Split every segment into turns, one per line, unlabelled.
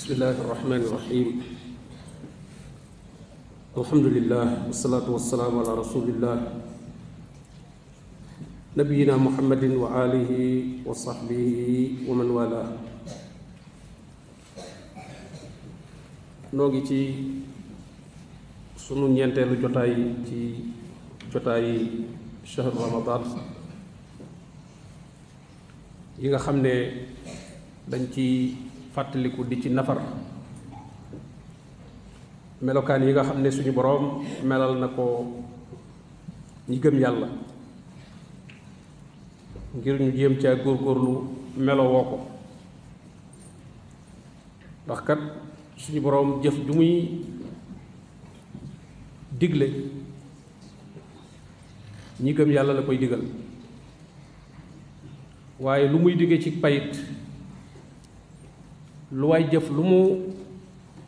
بسم الله الرحمن الرحيم. الحمد لله والصلاة والسلام على رسول الله. نبينا محمد وآله وصحبه ومن والاه. ngi ci sunu ñeenteelu shahru ramadan yi nga xam ne dañ ci fàttaliku di ci nafar. Melokaan yi nga xam ne suñu boroom melal na ko ñi gëm yàlla. Ngir ñu jéem caa góorgóorlu melowoo ko. Ndax kat suñu boroom jëf ju muy digle ñi gëm yàlla la koy digal. Waaye lu muy digge ci payit lu waay jëf lu mu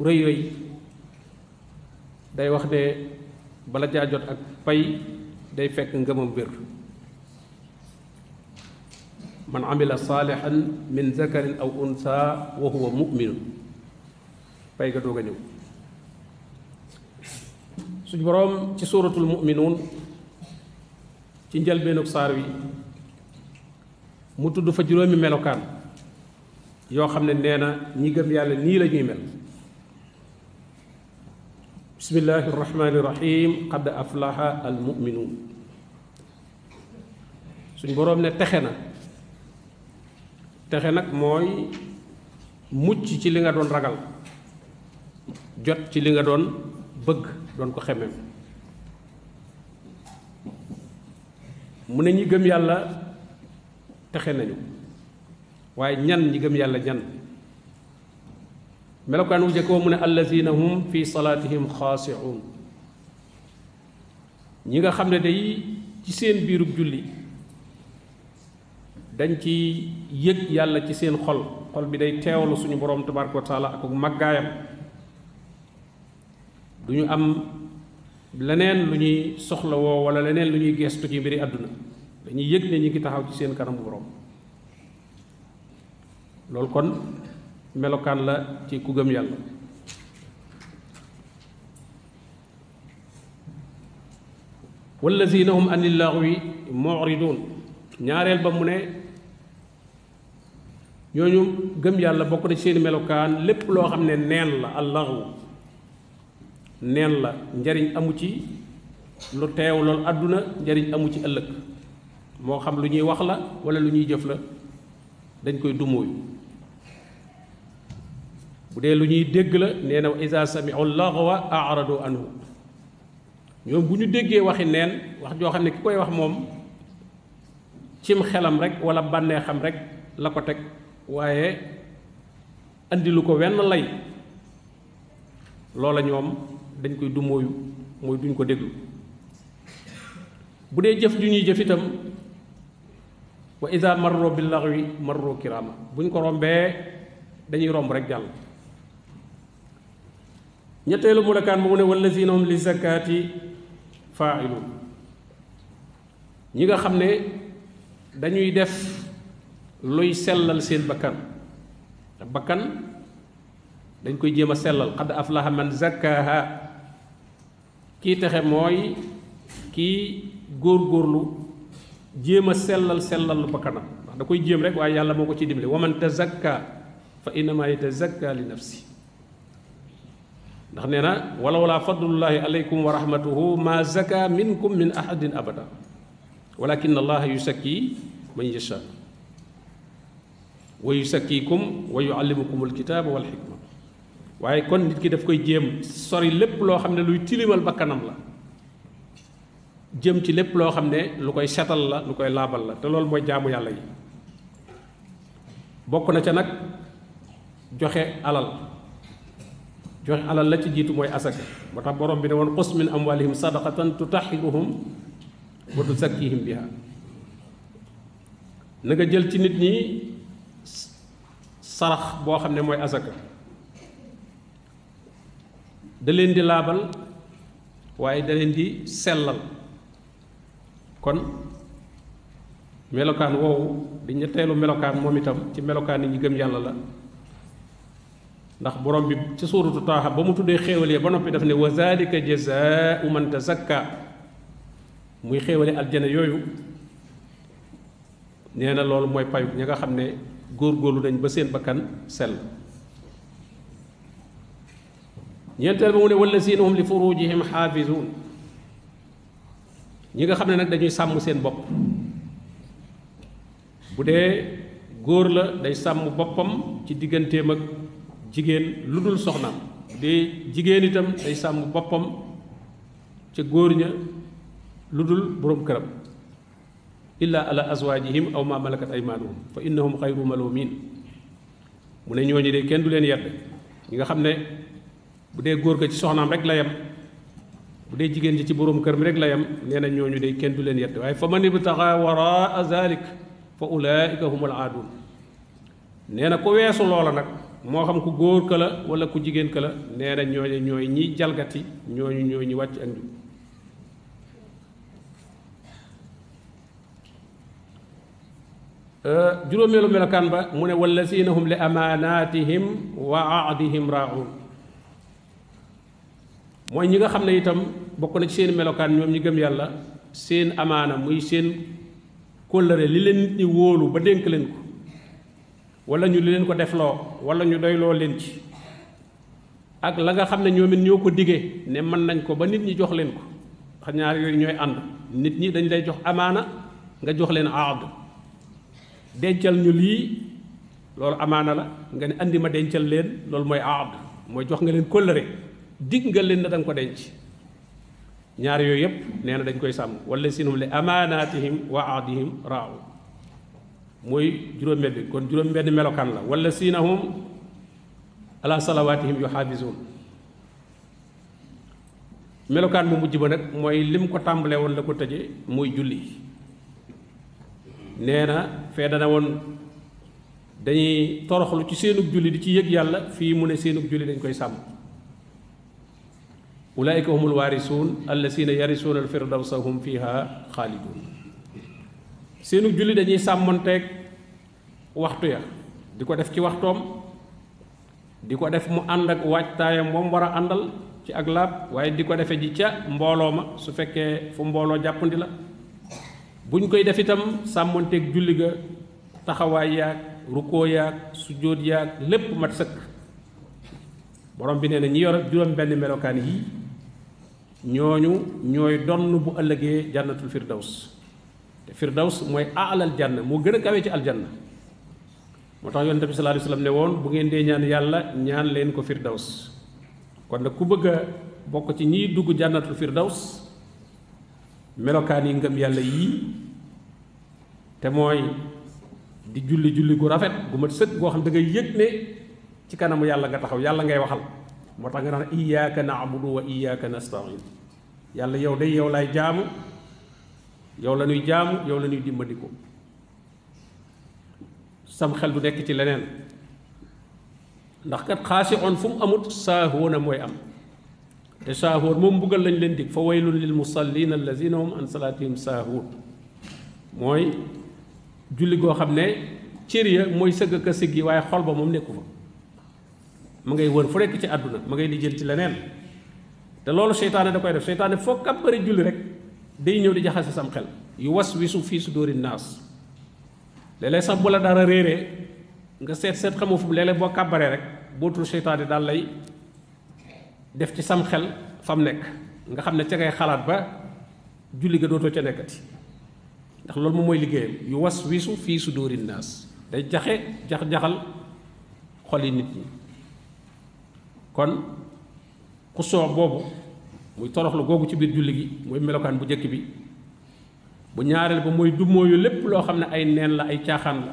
rëy rëy day wax ne bala ak pay day fekk ngëmam wér. Man amila min zakarin aw unsa wa huwa mu'minun pay ga doog a ñëw. Suñu boroom ci suuratul mu'minuun ci njëlbeenug saar wi mu fa yoo xam ne nee na ñi gëm yàlla nii la ñuy mel. Bismillahi irrahmani irrahim qad aflaha al muminuun suñ boroom ne texe na. Texe nag mooy mucc ci li nga doon ragal jot ci li nga doon bëgg doon ko xemem. Mu ne ñi gëm yàlla texe nañu waaye ñan ñi gëm yàlla ñan? Melokaan wu jëkk mu ne allazina hum fi salaatihim xaasiuun. Ñi nga xam ne day ci seen biirub julli dañ ci yëg yàlla ci seen xol. Xol bi day teewlu suñu boroom tabaraka taala ak màggaayam. Du ñu am leneen lu ñuy soxla woo wala leneen lu ñuy geestu ci mbiri àdduna. Dañuy yëg ne ñi ngi taxaw ci seen kanamu boroom loolu kon melokaan la ci ku gëm yàlla. Wallazina hum anil laghwi mu'ridun. Ñaareel ba mu ne ñooñu gëm yàlla bokk na ci seeni melokaan lépp loo xam ne neen la al laghwu. Neen la njariñ amu ci lu teew loolu àdduna njariñ amu ci ëllëg. Moo xam lu ñuy wax la wala lu ñuy jëf la dañ koy bu dee lu ñuy dégg la nee na iza sami'u laghwa a'radu anhu. Ñoom bu ñu déggee waxi neen wax joo xam ne ki koy wax moom cim xelam rek wala bànnee xam rek la ko teg waaye andi lu ko wenn lay loola ñoom dañ koy dumóoyu mooy duñ ko déglu. Bu dee jëf ju jëf itam wa ida marro bil laghwi marro kirama. Buñ ko rombee dañuy romb rek jàll ñetteelu mulakaan mu ne wallazina hum li zakati fa'ilun. Ñi nga xam ne dañuy def luy sellal seen bakkan. Bakkan dañ koy jéem a sellal. Aflaha man zakkaha. Kii texe mooy kii góor-góorlu jéem a sellal sellal bakkanam. Da koy rek waaye yàlla moo ko ci dimbali wa man tazakka fa innama yatazakka li nafsi ndax nee na walaw laa fadlullahi alaykum wa rahmatuhu ma zaka minkum min ahadin abada walakin allaha yusakki man yasha wa yusakkikum wa yuallimukum alkitaba wal xikma waaye kon nit ki daf koy jéem sori lépp loo xam ne luy tilimal bakkanam la jëm ci lépp loo xam ne lu koy setal la lu koy laabal la te loolu mooy jaamu yàlla yi bokk na ca nag joxe alal joxe alal la ci jiitu mooy asaka. Moo tax borom bi ne min amwalihim sadaqatan tutahiruhum wa tuzakkihim biha. Na nga jël ci nit ñi sarax boo xam ne mooy asaka. Da di laabal waaye da leen di sellal. Kon melokaan woowu di ñetteelu melokaan moom itam ci melokaan yi gëm la ndax borom bi ci suuratu taaha ba mu tuddee xéewal ba noppi daf ne wa zalika jazaau man tazakka muy xéewale aljana yooyu nee na loolu mooy payu ñi nga xam ne góorgóorlu nañ ba seen bakkan sell ñeenteel ba mu ne wallazina hum li furujihim xaafizuun ñi nga xam ne nag dañuy sàmm seen bopp bu dee góor la day sàmm boppam ci digganteem ak jigéen lu dul soxnaam bu dee jigéen itam day sàmm boppam ca góor ña lu dul boroom këram. illa ala azwaajihim aw ma malakat aymaanuhum fa innahum xayru malumin mu ne ñooñu de kenn du leen yedd. ñi nga xam ne bu dee góor ga ci soxnaam rek la yem bu dee jigéen ji ci boroom kër mi rek la yem nee na ñooñu de kenn du leen yedd. waaye fa man ibtaxa waraa zalik fa ulaika humul aadun nee na ku weesu loola moo xam ku góor ka la wala ku jigéen ka la nee na ñooñu ñooy ñi jalgati ñooñu ñooy ñi wàcc ak njub juróomeelu melokaan ba mu ne wallazina hum li amaanaatihim wa ahdihim raa'uun mooy ñi nga xam ne itam bokk na ci seen melokaan ñoom ñi gëm yàlla seen amaana muy seen kóllëre li leen nit ñi wóolu ba dénk leen ko. Wala ñu leen ko defloo wala ñu doyloo leen ci. Ak la nga xam ne ñoom it ñoo ko digee ne mën nañ ko ba nit ñi jox leen ko. Xam ñaar yooyu ñooy nit ñi dañ lay jox amaana nga jox leen aad. Dencal ñu lii loolu amaana la. Nga ne andi ma dencal leen loolu mooy aad. Mooy jox nga leen kóllëre. Dig nga leen na da nga ko denc. Ñaar yooyu yëpp nee na dañ koy sàmm. Wala sinum li amaanaatihim wa aadihim raaw mooy juróom-benn bi kon juróom-benn melokaan la wala siinahum ala salawaatihim yuxaafizuun melokaan bu mujj ba nag mooy lim ko tàmbalee woon la ko tëje muy julli nee na fee dana woon dañuy toroxlu ci seenug julli di ci yëg yàlla fii mu ne seenug julli dañ koy sàmm ulaayika humul waarisuun allazina yarisuuna alfirdawsa hum fiha xaalidun seenug julli dañuy sàmmonteeg waxtu ya. Di ko def ci waxtoom di ko def mu ànd ak waajtaayam moom war a àndal ci ak laab waaye di ko defe ji ca mbooloo ma su fekkee fu mbooloo jàppandi la. Buñ koy def itam sàmmonteeg julli ga taxawaay yaag rukkoo yaag sujjóot yaag lépp mat sëkk. Borom bi nee na ñi yor juróom benn melokaan yi ñooñu ñooy donn bu ëllëgee jannatul firdaws te firdaws mooy alal janna moo gën a kawe ci aljanna. Moo tax yonent bi sallallahu alayhi wasallam ne bu ngeen dee ñaan yàlla ñaan leen ko firdaws kon nag ku bëgg a bokk ci ñiy dugg jannatul firdaws melokaan yi ngëm yàlla yii te mooy di julli julli gu rafet gu mat sëkk goo xam da ngay yëg ne ci kanamu yàlla nga taxaw yàlla ngay waxal. Moo tax nga naan iyyaka na'budu wa iyyaka nasta'in yàlla yow day yow laay jaamu yow la ñuy jaamu yow la ñuy dimbandiko sam xel du nekk ci leneen ndax kat xaasi on fu mu amut saahoona mooy am te saahoon moom mbugal lañ leen dig fa waylun lil musallin allazina hum an salatihim saahoon mooy julli goo xam ne cër ya mooy sëgg ka siggi waaye xol ba moom nekku fa ma ngay wër fu nekk ci àdduna ma ngay lijjën ci leneen te loolu seytaane da koy def seytaane foog ab bëri julli rek day ñëw di jaxase sam xel yu was wisu fii su dóori naas léeg-léeg sax bu la dara réeree nga seet seet xamoo fu léeg-léeg boo kàbbaree rek bootul seytaane daal lay def ci sam xel fam nekk nga xam ne ca ngay xalaat ba julli ga dootoo ca nekkati ndax loolu moom mooy liggéeyam yu was wisu fii su dóori naas day jaxe jax-jaxal xol yi nit ñi kon xusoo boobu muy toroxlu googu ci biir julli gi mooy melokaan bu njëkk bi bu ñaareel ba mooy dummóoyu lépp loo xam ne ay neen la ay caaxaan la.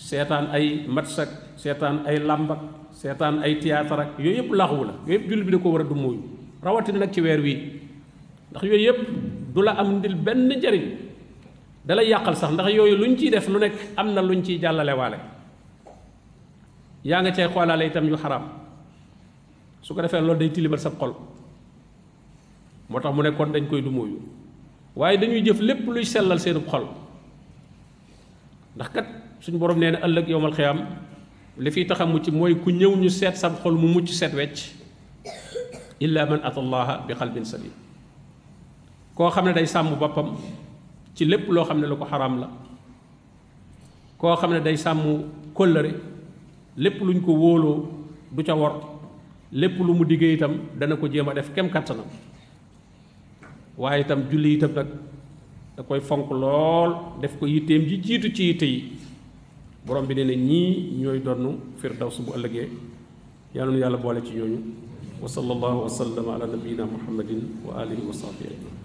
Seetaan ay matsak seetaan ay làmbak seetaan ay théâtre ak yooyu yëpp laxwu la yooyu julli bi da ko war a dummóoyu. Rawatina nag ci weer wii ndax yooyu yëpp du la am ndil benn njariñ dalay yàqal sax ndax luñ ciy def lu nekk am na luñ ciy jàllale waale. Yaa nga cay xoolaale itam yu xaraam. Su ko defee loolu day tilimal sab xol moo tax mu ne kon dañ koy dumóoyu waaye dañuy jëf lépp luy sellal seenub xol ndax kat suñu borom nee na ëllëg yowmal xiyaam li fi tax a mucc mooy ku ñëw ñu seet sab xol mu mucc set wecc illa man atallaha bi qalbin salim koo xam ne day sàmm boppam ci lépp loo xam ne lu ko la koo xam ne day sàmm kóllëre lépp luñ ko wóoloo du ca wor lépp lu mu diggee itam dana ko jéem a def kem kattanam waaye itam julli itam nag da koy fonk lool def ko yitteem ji jiitu ci yitte yi. Borom bi nee ñii ñooy donn bu ëllëgee. Yàlla nu yàlla boole ci ñooñu. Wa sallallahu wa sallama ala nabiyina muhammadin wa alihi wa sahbihi ajmain